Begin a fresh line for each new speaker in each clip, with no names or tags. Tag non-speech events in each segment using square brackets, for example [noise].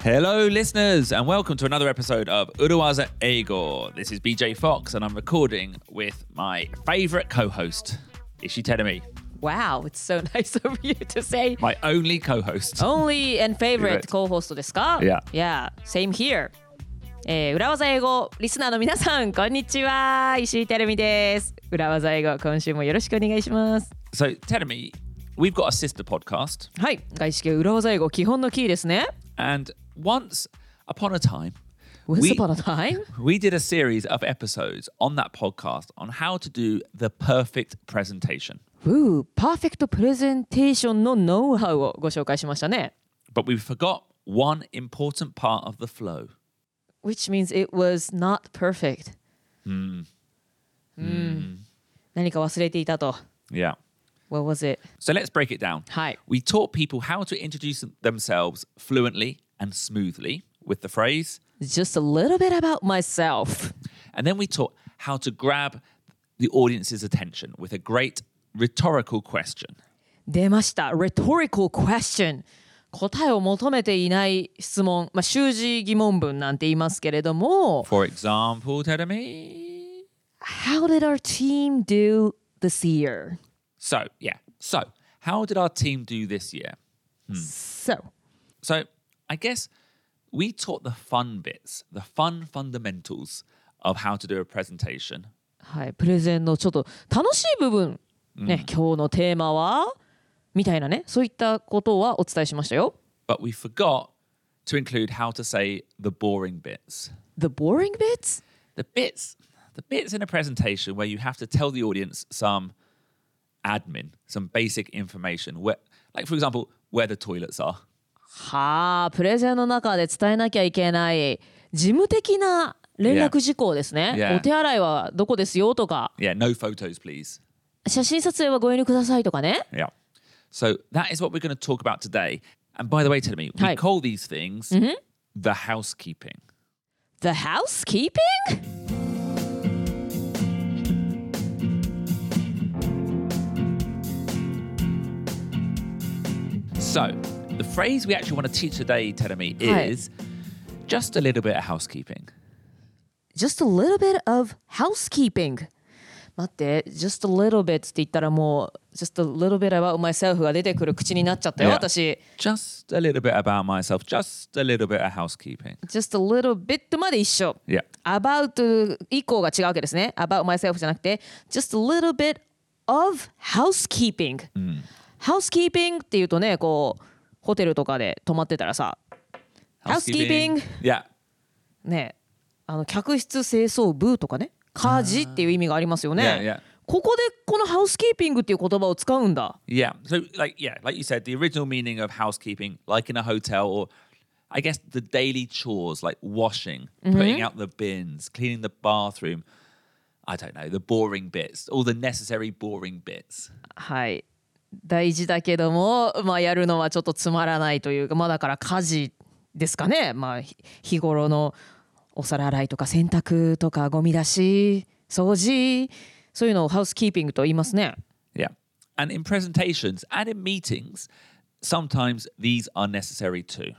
Hello, listeners, and welcome to another episode of Uruwaza Eigo. This is BJ Fox, and I'm recording with my favorite co host, Ishi Terumi,
Wow, it's so [laughs] nice of you to say
my only co host.
only and favorite
Favorite.
co-host ですか
Yeah.
Yeah, same here. えー、裏技英語リスナーの皆さんこんにちは石井てるみです裏技英語今週もよろしくお願いします
So, Terumi, we've got a sister podcast,
はい外資系裏技英語基本のキーですね
and once upon a time,
Once
We-
upon a time
we did a series of episodes on that podcast on how to do the perfect presentation.
うーパーフェクトプレゼンテーションのノウハウをご紹介しましたね
But we forgot one important part of the flow.
which means it was not perfect うん何か忘れていたと
Yeah.
What was it?
So let's break it down.
はい
We taught people how to introduce themselves fluently and smoothly with the phrase,
Just a little bit about myself
and then we taught how to grab the audience's attention with a great rhetorical question.
出ました rhetorical question 答えを求めていない質問、まあ、習字疑問文なんて言いますけれども
For example, Terumi.
How did our team do this year?
So, yeah. So, how did our team do this year?
So
So, I guess we taught the fun bits, the fun fundamentals of how to do a presentation.
はいプレゼンのちょっと楽しい部分ね、今日のテーマはみたいなねそういったことはお伝えしましたよ
But we forgot to include how to say the boring bits.
The boring bits?
the bits the bits in a presentation where you have to tell the audience some admin some basic information where like for example where the toilets are
はあプレゼンの中で伝えなきゃいけない事務的な連絡事項ですね、
Yeah.
お手洗いはどこですよとか
yeah no photos please
写真撮影はご遠慮くださいとかね
yeah so that is what we're going to talk about today and by the way tell me we
Hi.
call these things mm-hmm. the housekeeping
The housekeeping?
so the phrase we actually want to teach today Teremi,
Hi.
is just a little bit of housekeeping
Just a little bit of housekeeping 待って、just a little bit って言ったらもう just a little bit about myself が出てくる口になっちゃったよ、
Yeah.
私
just a little bit about myself just a little bit of housekeeping
just a little bit まで一緒
yeah
about 以降が違うわけですね about myself じゃなくて just a little bit of housekeeping、housekeeping っていうとねこうホテルとかで泊まってたらさ housekeeping
yeah
ねあの客室清掃部とかね家事っていう意味がありますよね、
Yeah, yeah.
ここでこのハウスキーピングっていう言葉を使うんだ
Yeah. So, like, yeah, like you said, the original meaning of housekeeping, like in a hotel, or I guess the daily chores, like washing, putting out the bins, cleaning the bathroom. I don't know, the boring bits, all the necessary boring bits.
はい大事だけども、まあ、やるのはちょっとつまらないというかまあだから家事ですかねまあひ日頃のお皿洗いとか洗濯とかゴミ出し掃除そういうのをハウスキーピングと言いますね
Yeah. And in presentations and in meetings, sometimes these are necessary too.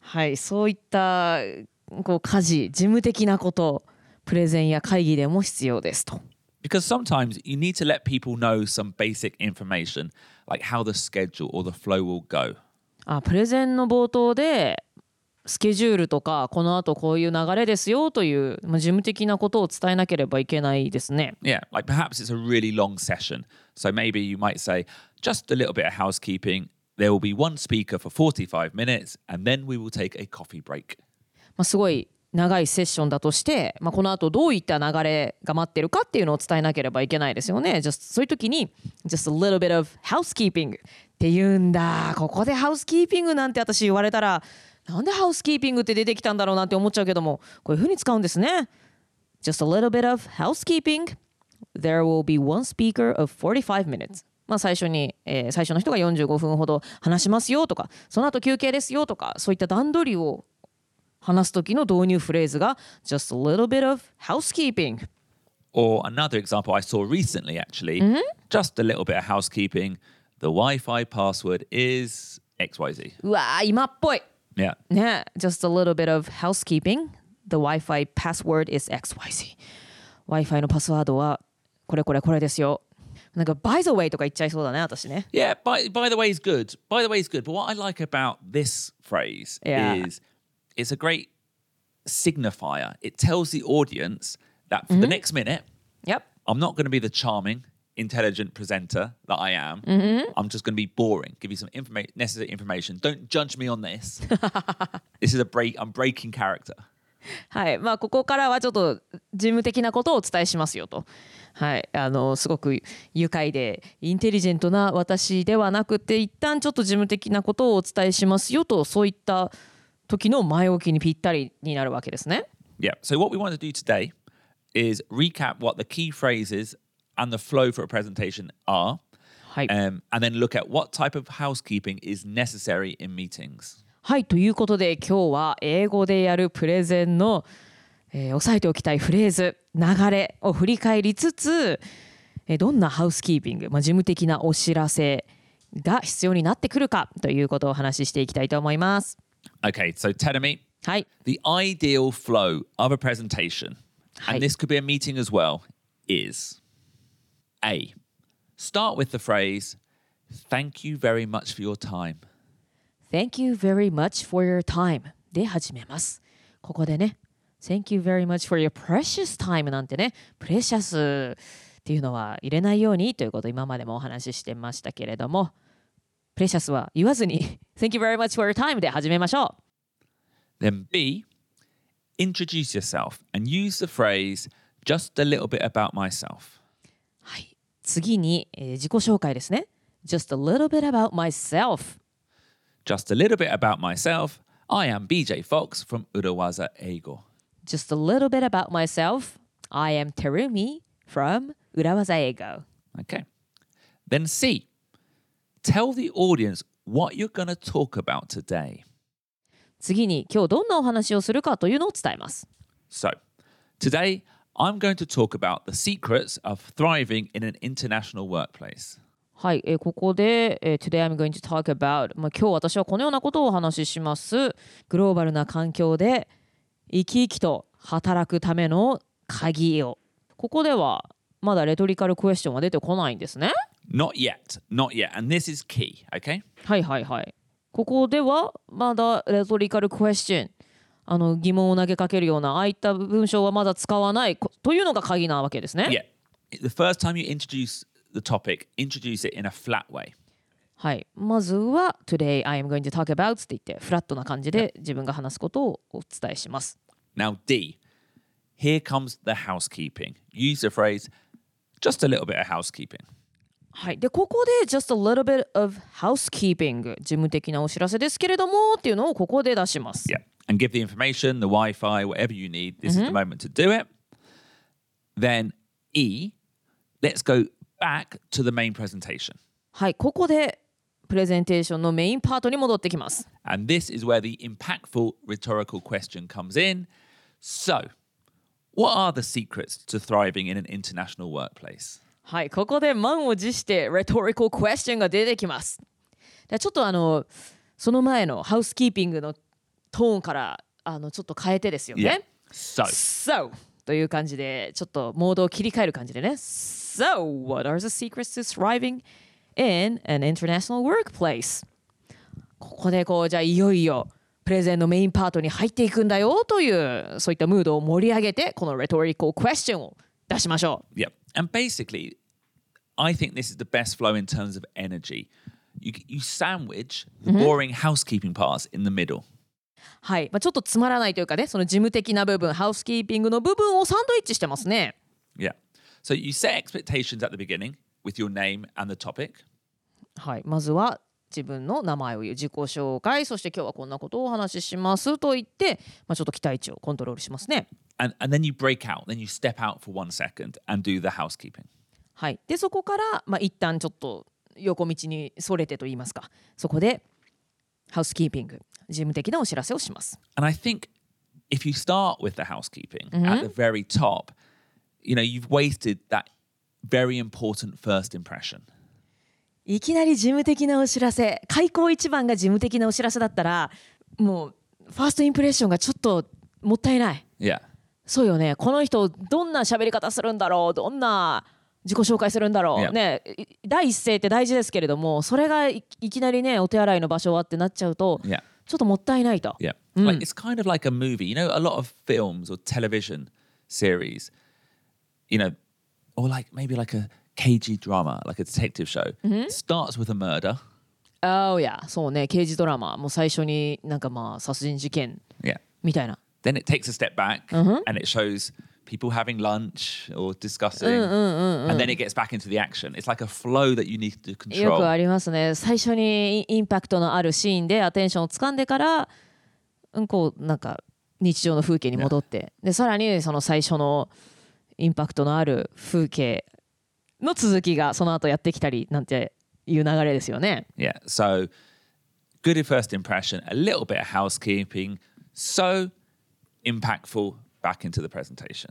はいそういったこう家事事務的なことプレゼンや会議でも必要ですと
Because sometimes you need to let people know some basic information, like how the schedule or the flow will go.
あプレゼンの冒頭でスケジュールとかこのあとこういう流れですよという、まあ、事務的なことを伝えなければいけないですね。
Yeah, like perhaps it's a really long session. So maybe you might say, just a little bit of housekeeping. There will be one speaker for 45 minutes, and then we will take a coffee break.
まあ、すごい長いセッションだとして、まあ、このあとどういった流れが待ってるかっていうのを伝えなければいけないですよね。Just そういう時に just a little bit of housekeeping って言うんだ。ここでハウスキーピングなんて私言われたらなんでハウスキーピングって出てきたんだろうなって思っちゃうけどもこういう風に使うんですね。Just a little bit of housekeeping. There will be one speaker of 45 minutes. まあ最初に、えー最初の人が45分ほど話しますよとか、その後休憩ですよとか、そういった段取りを話す時の導入フレーズが just a little bit of housekeeping。
Or another example I saw recently, actually, just a little bit of housekeeping. The Wi Fi password is XYZ.
うわー今っぽい
Yeah.
ね just a little bit of housekeeping the Wi-Fi password is XYZ Wi-Fi のパスワードはこれこれこれですよなんか by the way とか言っちゃいそうだね私ね
Yeah, by, by the way is good. By the way is good. But what I like about this phrase
Yeah.
is it's a great signifier. It tells the audience that for the next minute,
Yep
I'm not going to be the charming, intelligent presenter that I am. I'm just going to be boring. Give you some informa- necessary information. Don't judge me on this. this is a break. I'm breaking character.
はいまあここからはちょっと事務的なことをお伝えしますよとはいあのすごく愉快でインテリジェントな私ではなくて一旦ちょっと事務的なことをお伝えしますよとそういった時の前置きにぴったりになるわけですね
Yeah. So what we want to do today is recap what the key phrases and the flow for a presentation are,
はい、
um, and then look at what type of housekeeping is necessary in meetings.
はいということで今日は英語でやるプレゼンの、えー押さえておきたいフレーズ流れを振り返りつつ、えーどんなハウスキーピング、まあ、事務的なお知らせが必要になってくるかということをお話ししていきたいと思います。
Okay. So Tenemy,
はい、
the ideal flow of a presentation, and this could be a meeting as well, is A. Start with the phrase, "Thank you very much for your time."
Thank you very much for your time で始めます。ここでね、Thank you very much for your precious time なんてね、プレシャスっていうのは入れないようにということを今までもお話ししてましたけれども、プレシャスは言わずに [laughs] Thank you very much for your time で始めましょう。
Then B, introduce yourself and use the phrase, "Just a little bit about myself."
はい。次に、えー自己紹介ですね。Just a little bit about myself.
Just a little bit about myself. I am BJ Fox from Urawaza Eigo.
Just a little bit about myself. I am Terumi from Urawaza Eigo.
Okay. Then C, tell the audience what you're going to talk about today.
次に今日どんなお話をするかというのを伝えます。
So, today I'm going to talk about the secrets of thriving in an international workplace.
はい、えーここで、えー Today I'm going to talk about、まあ、今日私はこのようなことをお話しします。グローバルな環境で生き生きと働くための鍵を。ここではまだレトリカルクエスチョンは出てこないんですね。
Not yet, not yet. And this is key, okay?
はいはいはい。ここではまだレトリカルクエスチョンあの疑問を投げかけるようなああいった文章はまだ使わないこというのが鍵なわけですね。
Yeah. The first time you introduce the topic, introduce it in a flat way.
はい、まずは Today I am going to talk about って言ってフラットな感じで自分が話すことをお伝えします。
Now, D, here comes the housekeeping. Use the phrase, just a little bit of housekeeping.
はい、でここで Just a little bit of housekeeping 事務的なお知らせですけれどもっていうのをここで出します。
Yeah. And give the information, the Wi Fi, whatever you need. This is the moment to do it. Then E, let's go back to the main presentation.
はい、ここでプレゼンテーションのメインパートに戻ってきます。
And this is where the impactful rhetorical question comes in. So, what are the secrets to thriving in an international workplace?
はい、ここで満を持して rhetorical question が出てきます。でちょっとあのその前のハウスキーピングのトーンからあのちょっと変えてですよね。
So,
So という感じでちょっとモードを切り替える感じでね So what are the secrets to thriving in an international workplace? ここでこうじゃあいよいよプレゼンのメインパートに入っていくんだよというそういったムードを盛り上げてこの rhetorical question を出しましょう
yeah. And basically, I think this is the best flow in terms of energy. You, you sandwich the boring housekeeping parts in the middle.
はい、まあ、ちょっとつまらないというかねその事務的な部分ハウスキーピングの部分をサンドイッチしてますね
Yeah. So you set expectations at the beginning with your name and the topic.
はい、まずは自分の名前を言う自己紹介そして今日はこんなことをお話ししますと言って、まあ、ちょっと期待値をコントロールしますね。
And, and then you break out. Then you step out for one second and do the housekeeping.
はい、でそこから、まあ、一旦ちょっと横道にそれてと言いますかそこでハウスキーピング事務的なお知らせをします。
And I think if you start with the housekeeping at the very top, you know, you've wasted that very important first impression.
いきなり事務的なお知らせ開口一番が事務的なお知らせだったらもうファーストインプレッションがちょっともったいない
Yeah.
そうよねこの人どんな喋り方するんだろうどんな自己紹介するんだろう、
Yeah.
ねい第一声って大事ですけれどもそれがいいきなりねお手洗いの場所はってなっちゃうと
Yeah.
ちょっともったいないと、
Yeah. Like it's kind of like a movie. You know, a lot of films or television series, you know, or like maybe like a KG drama, like a detective show, starts with a murder.
ああいやそうね刑事ドラマもう最初になんかまあ殺人事件
Yeah.
みたいな
Then it takes a step back and it shows people having lunch or discussing. And then it gets back into the action. It's like a flow that you need to
よく
control.
ありますね最初にイインパクトのあるシーンでアテンションを掴んでからうんこうなんか日常の風景に戻ってでさらにその最初のインパクトのある風景の続きがその後やってきたりなんていう流れですよね。
Yeah. So good first impression, a little bit of housekeeping, so impactful back into the presentation.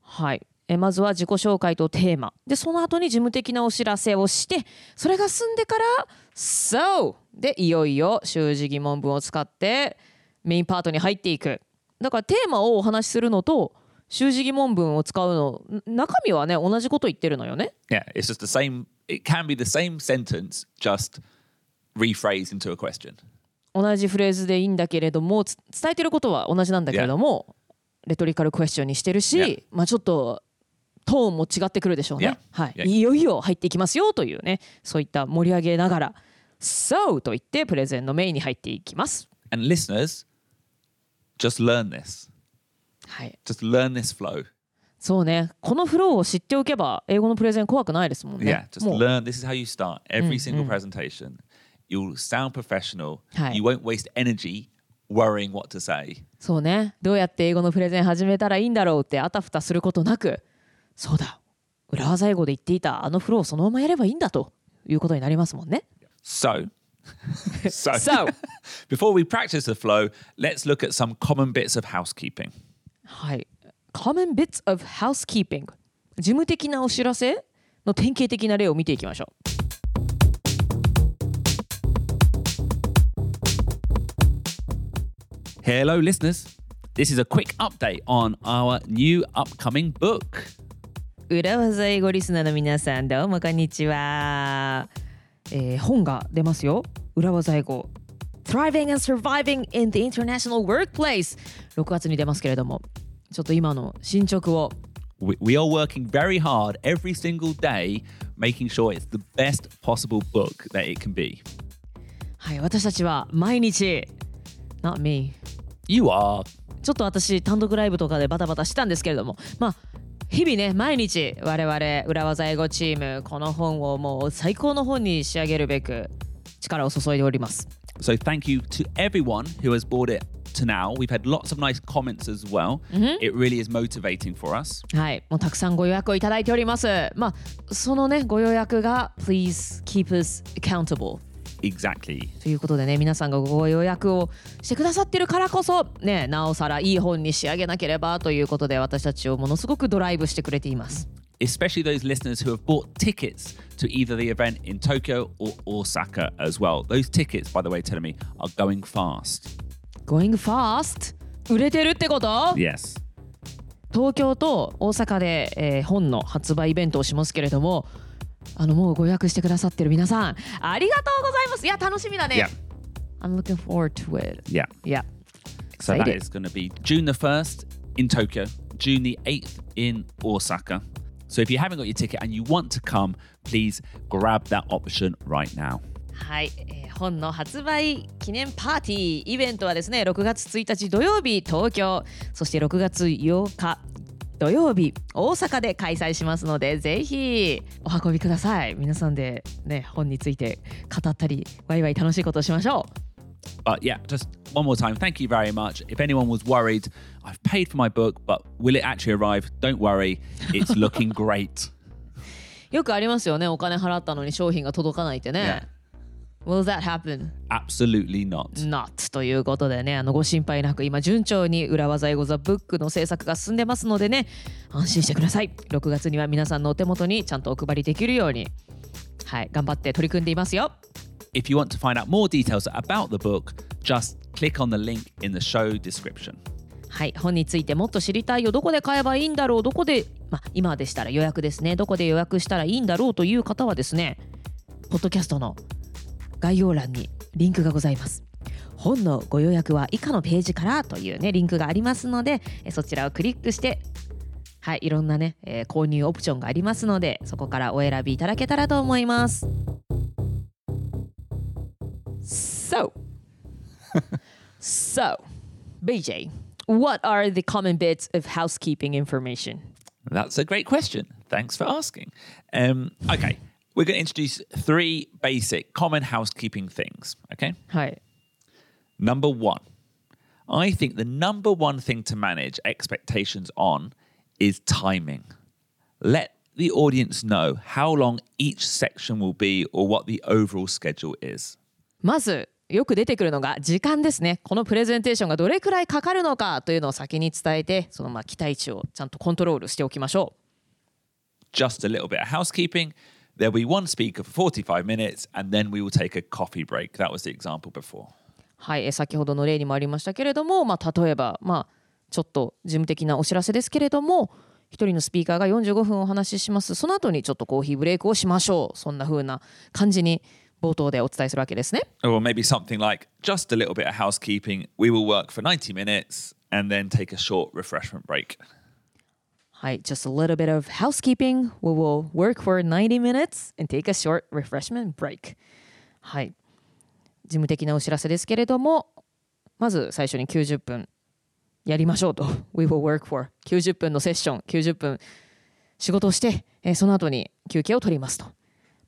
はいえまずは自己紹介とテーマでその後に事務的なお知らせをしてそれが済んでから「So!」でいよいよ習字疑問文を使ってメインパートに入っていくだからテーマをお話しするのと習字疑問文を使うのん中身はね同じこと言ってるのよね
Yeah, it's just the same. It can be the same sentence, just rephrased into a question.
同じフレーズでいいんだけれどもつ伝えてることは同じなんだけれども、レトリカルクエスチョンにしてるし、
Yeah.
まあちょっとトーンも違ってくるでしょうね。
Yeah.
はい、
Yeah.
いよいよ入っていきますよというねそういった盛り上げながら「So」と言ってプレゼンのメインに入っていきます。
And listeners, just learn this.
はい、
Just learn this flow.
そうねこのフローを知っておけば英語のプレゼン怖くないですもんね。
Yeah, just learn. This is how you start every single presentation. You'll sound professional.
はい。
You won't waste energy worrying what to say.
そうねどうやって英語のプレゼン始めたらいいんだろうってあたふたすることなくそうだ裏技英語で言っていたあのフローをそのままやればいいんだということになりますもんね。
So, so,
So
before we practice the flow, let's look at some common bits of housekeeping.
はい。Common bits of housekeeping 事務的なお知らせの典型的な例を見ていきましょう。
Hello, listeners. This is a quick update on our new upcoming book.
裏技英語リスナーの皆さんどうもこんにちは、えー本が出ますよ裏技英語 Thriving and Surviving in the International Workplace 6月に出ますけれどもちょっと今の進捗を
We, we are working very hard every single day, making sure it's the best possible book that it can be.
はい私たちは毎日 Not me
You are
ちょっと私単独ライブとかでバタバタしたんですけれどもまあ日々ね毎日我々裏技英語チームこの本をもう最高の本に仕上げるべく力を注いでおります
So thank you to everyone who has bought it to now. We've had lots of nice comments as well. It really is motivating for us.
はいもうたくさんご予約をいただいておりますまあそのねご予約が Please keep us accountable
Exactly.
ということでね皆さんがご予約をしてくださってるからこそねなおさらいい本に仕上げなければということで私たちをものすごくドライブしてくれています
Especially those listeners who have bought tickets to either the event in Tokyo or Osaka as well. Those tickets, by the way, telling me, are going fast.
Going fast 売れてるってこと
Yes.
東京と大阪で、えー本の発売イベントをしますけれどもあのもうご予約してくださってる皆さんありがとうございますいや楽しみだね
Yeah.
I'm looking forward to it
Yeah.
Yeah
So that
Excited.
is going to be June the 1st in Tokyo, June the 8th in Osaka. So if you haven't got your ticket and you want to come, please grab that option right now.
はい、えー本の発売記念パーティーイベントはですね6月1日土曜日東京そして6月8日土曜日大阪で開催しますのでぜひお運びください皆さんでね本について語ったりワイワイ楽しいことをしましょう
But yeah, just one more time, thank you very much. If anyone was worried, I've paid for my book, but will it actually arrive? Don't worry, it's looking great.
よくありますよねお金払ったのに商品が届かないってね、Will that happen?
Absolutely not.
Not ということでねあのご心配なく今順調に裏技英語ザブックの制作が進んでますのでね安心してください6月には皆さんのお手元にちゃんとお配りできるようにはい頑張って取り組んでいますよ
If you want to find out more details about the book, just click on the link in the show description.
はい本についてもっと知りたいよどこで買えばいいんだろうどこで、まあ、今でしたら予約ですねどこで予約したらいいんだろうという方はですねポッドキャストの概要欄にリンクがございます本のご予約は以下のページからというねリンクがありますのでそちらをクリックしてはいいろんなね、えー購入オプションがありますのでそこからお選びいただけたらと思います So [laughs] So BJ what are the common bits of housekeeping information?
That's a great question. Thanks for asking. Um, okay, we're going to introduce three basic common housekeeping things. Okay.
はい
Number one, I think the number one thing to manage expectations on is timing. Let the audience know how long each section will be or what the overall schedule is.
まずよく出てくるのが時間ですねこのプレゼンテーションがどれくらいかかるのかというのを先に伝えてそのまあ期待値をちゃんとコントロールしておきましょ
Just a little bit of housekeeping. There'll be one speaker for 45 minutes and then we will take a coffee break. That was the example before.
うはいえ先ほどの例にもありましたけれども、まあ、例えばまあちょっと事務的なお知らせですけれども一人のスピーカーが45分お話ししますその後にちょっとコーヒーブレイクをしましょうそんな風な感じに冒頭でお伝えするわけですね
Or maybe something like just a little bit of housekeeping. We will work for 90 minutes and then take a short refreshment break.
はい、just a little bit of housekeeping. We will work for 90 minutes and take a short refreshment break. はい、事務的なお知らせですけれども、まず最初に90分やりましょうと。We will work for 90分のセッション、90分仕事をして、えーその後に休憩を取りますと。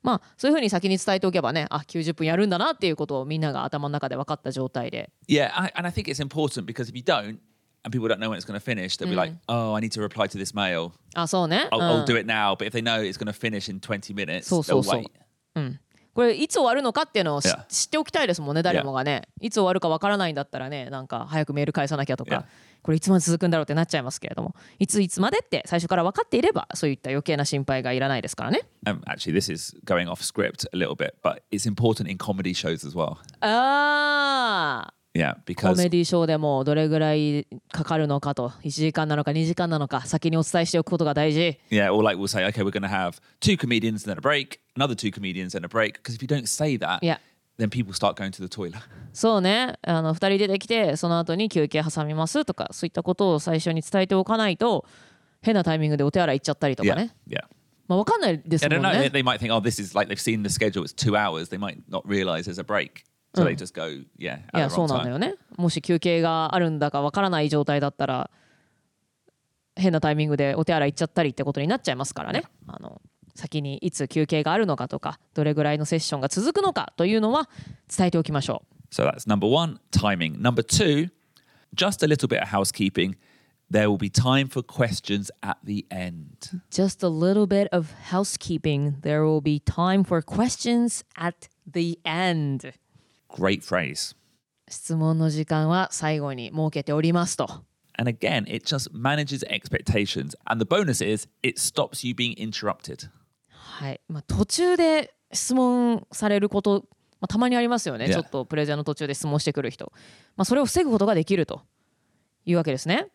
まあそういうふうに先に伝えておけばね、あ、90分やるんだなっていうことをみんなが頭の中で分かった状態で。
Yeah, I, and I think it's important because if you don't, and people don't know when it's going to finish, they'll be like, "Oh, I need to reply to this mail.
あ、そうね。
I'll,
うん
I'll do it now." But if they know it's going to finish in 20 minutes,
そうそう
they'll
そう
wait.。
これいつ終わるのかっていうのをし
Yeah.
知っておきたいですもんね誰もがねいつ終わるかわからないんだったらねなんか早くメール返さなきゃとか
Yeah.
これいつまで続くんだろうってなっちゃいますけれどもいついつまでって最初から分かっていればそういった余計な心配がいらないですからね
Um, actually, this is going off script a little bit, but it's important in comedy shows as well.
あー
Yeah,
コ
because
メディショーでもどれぐらいかかるのかと1時間なのか2時間なのか先にお伝えしておくことが大事
yeah, or like we'll say, okay, we're going to have two comedians and then a break, another two comedians and a break. Because if you don't say that,
Yeah.
then people start going to the toilet.
そうねあの2人出てきてその後に休憩挟みますとかそういったことを最初に伝えておかないと変なタイミングでお手洗い行っちゃったりとか
Yeah,
ね
yeah.
まあ分かんないですもん.ね
They, they might think, oh, this is like they've seen the schedule. It's two hours. They might not realize there's a break, so they just go, yeah,
い
at
や
the
そう
wrong
なんだ
time.
よねもし休憩があるんだかわからない状態だったら変なタイミングでお手洗い行っちゃったりってことになっちゃいますからねあの先にいつ休憩があるのかとかどれぐらいのセッションが続くのかというのは伝えておきましょう
So that's number one, timing. Number two, just a little bit of housekeeping. There will be time for questions at the end.
Just a little bit of housekeeping there will be time for questions at the end
Great phrase.
質問の時間は最後に設けておりますと
And again, it just manages expectations. And the bonus is it stops you being interrupted.
はいまあ、途中で質問されること、まあ、たまにありますよね、
Yeah.
ちょっとプレゼンの途中で質問してくる人、まあ、それを防ぐことができるというわけですね。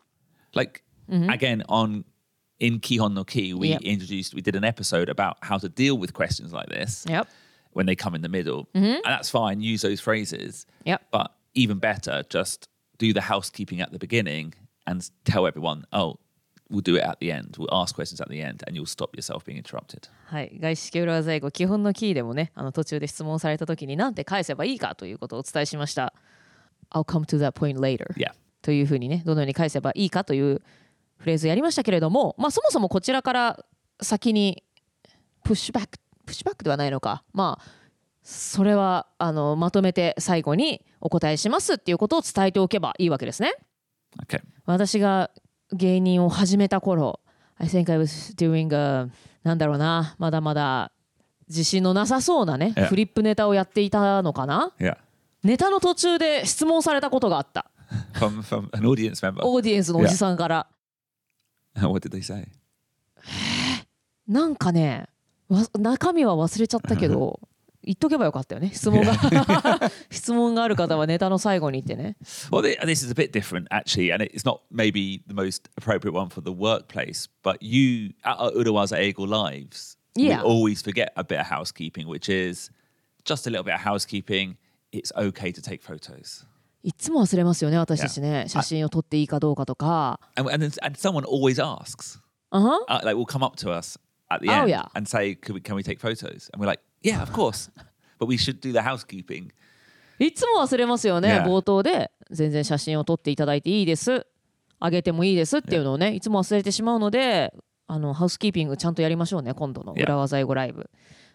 Like again, on in Kihon no Ki, we
Yep.
introduced, we did an episode about how to deal with questions like this
Yep.
when they come in the middle. And that's fine, use those phrases.
Yep.
But even better, just do the housekeeping at the beginning and tell everyone, oh, we'll do it at the end. We'll ask questions at the end and you'll stop yourself being interrupted.
はい、外資系裏技英語基本のキーでもねあの途中で質問された時に何て返せばいいかということをお伝えしました。I'll come to that point later、
Yeah.
というふうにねどのように返せばいいかというフレーズやりましたけれども、まあ、そもそもこちらから先にプッシュバック プッシュバックではないのかまあそれはあのまとめて最後にお答えしますっていうことを伝えておけばいいわけですね。
Okay.
私が芸人を始めた頃 I think I was doing a なんだろうなまだまだ自信のなさそうなね、
Yeah.
フリップネタをやっていたのかな
？Yeah.
ネタの途中で質問されたことがあった。
From from an audience member.
オーディエンスのおじさんから。[laughs]
What did they say?
なんかね、わ中身は忘れちゃったけど、言っとけばよかったよね。質問が。質問がある方はネタの最後に言ってね。
Well, thi- this is a bit different actually, and it's not maybe the most appropriate one for the workplace. But you at our Urawaza Eagle lives,
Yeah.
we always forget a bit of housekeeping, which is just a little bit of housekeeping. It's okay to take photos,
いつも忘れますよね、私たちね。
Yeah.
写真を撮っていいかどうかとか。
and and, and someone always asks,
あは
uh, like, will come up to us at the
Oh,
end
yeah.
and say, "Can we can we take photos?" And we're like, "Yeah, of course." but we should do the housekeeping.
いつも忘れますよね、
Yeah.
冒頭で全然写真を撮っていただいていいですあげてもいいですっていうのをねいつも忘れてしまうのであのハウスキーピングちゃんとやりましょうね今度の
Yeah.
裏技英語ライブ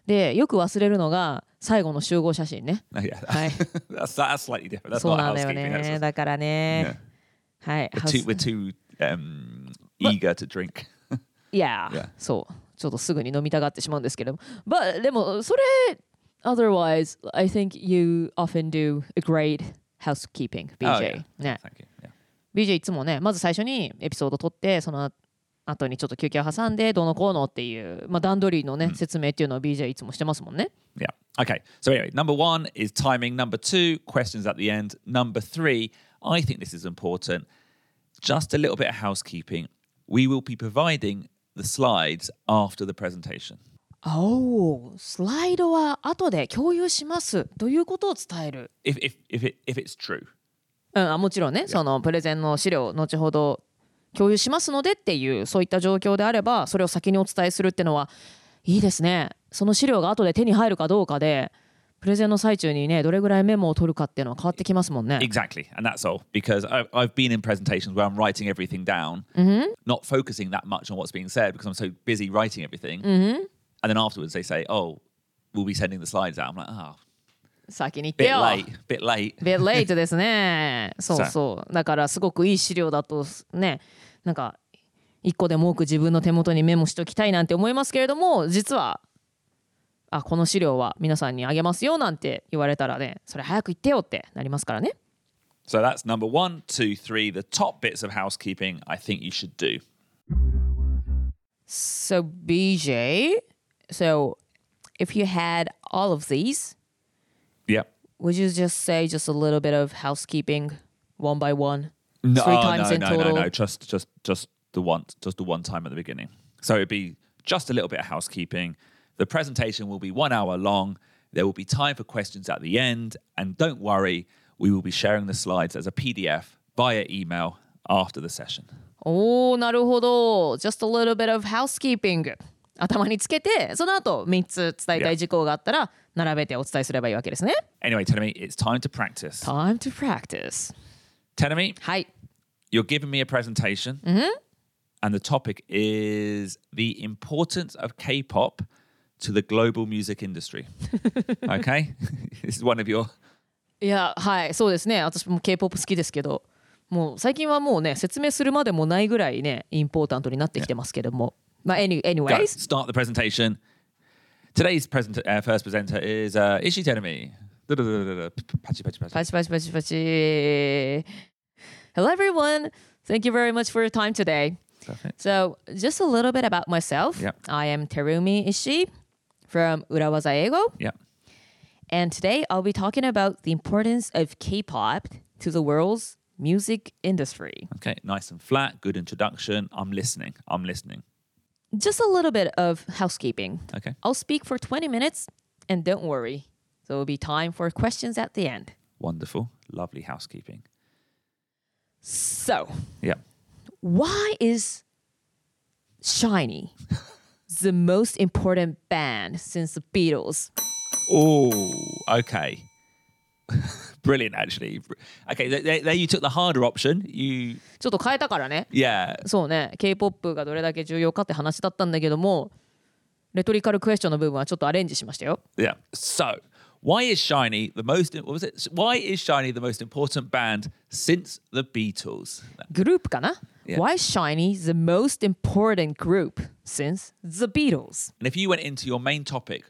でよく忘れるのが最後の集合写真ね
yeah,
はい
that's that's slightly different. That's
そうなんだよ.ねだからね、はいハ
we're too, we're too um, eager to drink.
いや
Yeah.
そうちょっとすぐに飲みたがってしまうんですけども But でもそれ otherwise I think you often do a great housekeeping BJ、
Oh, yeah.
ね
Thank you. Yeah.
BJ いつもねまず最初にエピソード撮ってその後にちょっと休憩を挟んでどうのこうのっていう、まあ、段取りのね、説明っていうのを BJ いつもしてますもんね
Yeah. Okay. So anyway, number one is timing. Number two, questions at the end. Number three, I think this is important. Just a little bit of housekeeping. We will be providing the slides after the presentation.
おおスライドは後で共有しますということを伝える
If if if it if it's true.
うん、あもちろんね、そのプレゼンの資料を後ほど共有しますのでっていうそういった状況であればそれを先にお伝えするっていうのはいいですねその資料が後で手に入るかどうかでプレゼンの最中にねどれぐらいメモを取るかっていうのは変わってきますもんね
Exactly. And that's all. Because I've, I've been in presentations where I'm writing everything down, not focusing that much on what's being said because I'm so busy writing everything. And then afterwards they say, oh, we'll be sending the slides out. I'm like, oh,
先に言って
bit
よ
late, bit late.
bit late ですねそう
さ
そうだからすごくいい資料だとねなんか一個でも多く自分の手元にメモしときたいなんて思いますけれども実はあこの資料は皆さんにあげますよなんて言われたらねそれ早く言ってよってなりますからね
So that's number one, two, three, the top bits of housekeeping I think you should do.
So BJ so if you had all of these
Yep.
would you just say just a little bit of housekeeping one by one
No,
three
oh,
times
no,
in
no,
total
no, no. Just, just, just the one, just the one time at the beginning. So it'd be just a little bit of housekeeping. The presentation will be one hour long. There will be time for questions at the end, and don't worry, we will be sharing the slides as a PDF via email after the session.
おーなるほど just a little bit of housekeeping 頭につけてその後3つ伝えたい事項があったら並べてお伝えすればいいわけですね
Anyway, Tenemi, it's time to practice.
Time to practice
Tenemi,
はい
you're giving me a presentation, and the topic is the importance of K-pop to the global music industry. [laughs] okay, [laughs] this is one of your
いやはいそうですね私も K-POP 好きですけどもう最近はもうね説明するまでもないぐらいねインポータントになってきてますけどもまあ any,
Go,
anyways
start the presentation. Today's present, uh, first presenter is uh, Ishi Tenemi. Da-da-da-da-da. Patchy, patchy, patchy.
パチパチパチパチ Hello everyone thank you very much for your time today
Perfect.
So, just a little bit about myself.
Yep.
I am Terumi Ishii from Urawaza Eigo,
Yeah.
and today I'll be talking about the importance of K-pop to the world's music industry.
Okay. Nice and flat. Good introduction. I'm listening. I'm listening.
Just a little bit of housekeeping.
Okay.
I'll speak for 20 minutes, and don't worry, there will be time for questions at the end.
Wonderful. Lovely housekeeping.
So,
Yeah.
why is Shiny [laughs] the most important band since the Beatles?
Oh, okay. Brilliant, actually. Okay, there, there- you took the harder option. You,
ちょっと変えたからね。
yeah,
そうね K-POP がどれだけ重要かって話だったんだけどもレトリカルクエスチョンの部分はちょっとアレンジしましたよ
yeah. So, why is Shiny the most? What was it? Why is Shiny the most important band since the Beatles?
グループかな、
Yeah.
Why is Shiny the most important group since the Beatles?
And if you went into your main topic,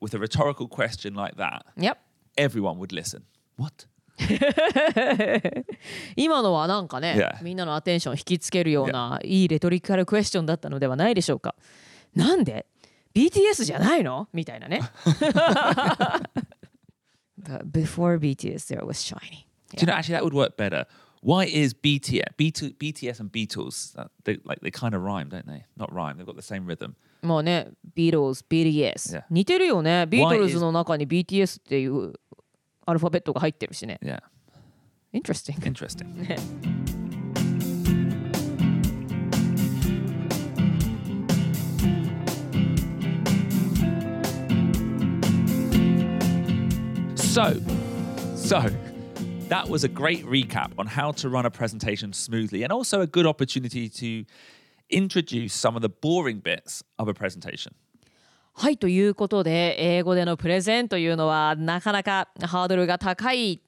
with a rhetorical question like that,
Yep.
everyone would listen. What? [laughs]
今のはなんかね、
Yeah.
みんなのアテンションを引きつけるようないいレトリカルクエスチョンだったのではないでしょうか。なんで ?BTS じゃないのみたいなね。 [laughs] But before BTS there was Shiny.
Do you know actually that would work better? Why is BTS, B2, BTS and Beatles uh, they like they kind of rhyme, don't they? Not rhyme. They've got the same rhythm.
もうね、Beatles、BTS、
Yeah.
似てるよね。ビートル
is-
ズの中に BTS っていうアルファベットが入ってるしね。
Yeah,
Interesting.
interesting. So, so that was a great recap on how to run a presentation smoothly and also a good opportunity to introduce some of the boring bits of a presentation.
はいということで英語でのプレゼンというのはなかなかハードルが高い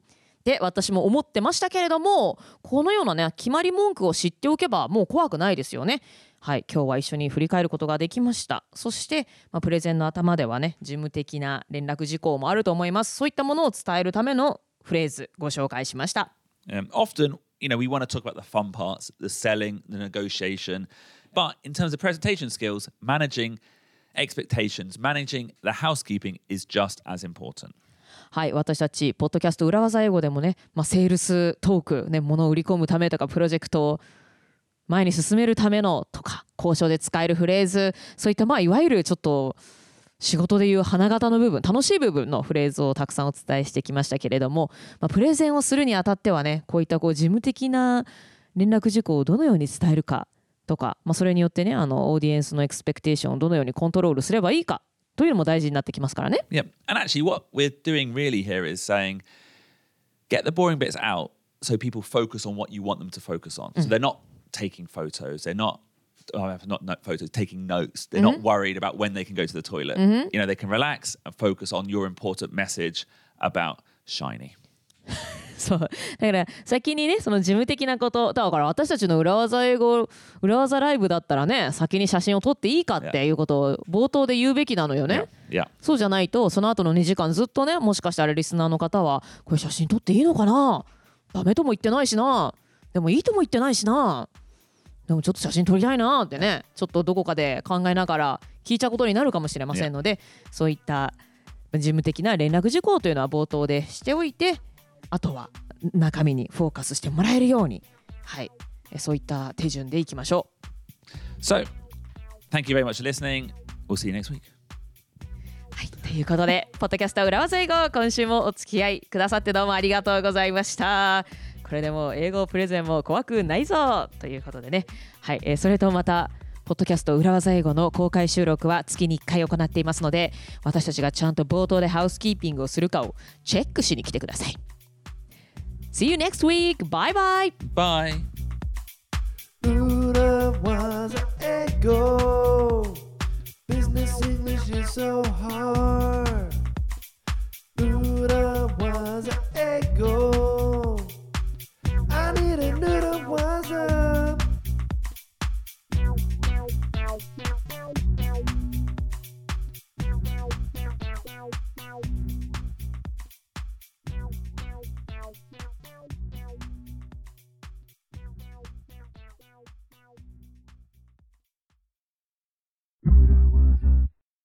って私も思ってましたけれどもこのようなね決まり文句を知っておけばもう怖くないですよね。はい今日は一緒に振り返ることができましたそして、まあ、プレゼンの頭ではね事務的な連絡事項もあると思いますそういったものを伝えるためのフレーズご紹介しました
Um, often, you know, we want to talk about the fun parts, the selling, the negotiation. But in terms of presentation skills, managing expectations, managing the housekeeping is just as important.
はい私たちポッドキャスト裏技英語でもね、まあ、セールストーク、ね、物を売り込むためとかプロジェクトを前に進めるためのとか交渉で使えるフレーズそういったまあいわゆるちょっと仕事でいう花形の部分楽しい部分のフレーズをたくさんお伝えしてきましたけれども、まあ、プレゼンをするにあたってはねこういったこう事務的な連絡事項をどのように伝えるかとか、まあ、それによってねあのオーディエンスのエクスペクテーションをどのようにコントロールすればいいかというのも大事になってきますからね。
Yeah. And actually, what we're doing really here is saying get the boring bits out so people focus on what you want them to focus on. So they're not taking photos, they're not. Oh, not no- photos, taking notes. They're not worried about when they can go to the toilet. You know, they can relax and focus on your important message about shiny. [laughs] [laughs]
そう。だから先にねその事務的なことだから私たちの裏技英語裏技ライブだったらね先に写真を撮っていいかっていうことを冒頭で言うべきなのよね。そうじゃないとその後の2時間ずっとねもしかしたらリスナーの方はこれ写真撮っていいのかな？ダメとも言ってないしな。でもいいとも言ってないしな。でもちょっと写真撮りたいなってねちょっとどこかで考えながら聞いちゃうことになるかもしれませんのでそういった事務的な連絡事項というのは冒頭でしておいてあとは中身にフォーカスしてもらえるようにはいえそういった手順でいきましょう。
So, thank you very much for listening. We'll see you next week.
はい、ということで、ポッドキャスト裏技英語、今週もお付き合いくださってどうもありがとうございました。これでもう英語プレゼンも怖くないぞということでね、はい、えーそれとまた、ポッドキャスト裏技英語の公開収録は月に1回行っていますので、私たちがちゃんと冒頭でハウスキーピングをするかをチェックしに来てください。See you next week. Bye bye.
Bye.
Buddha was an ego. Business English is so hard.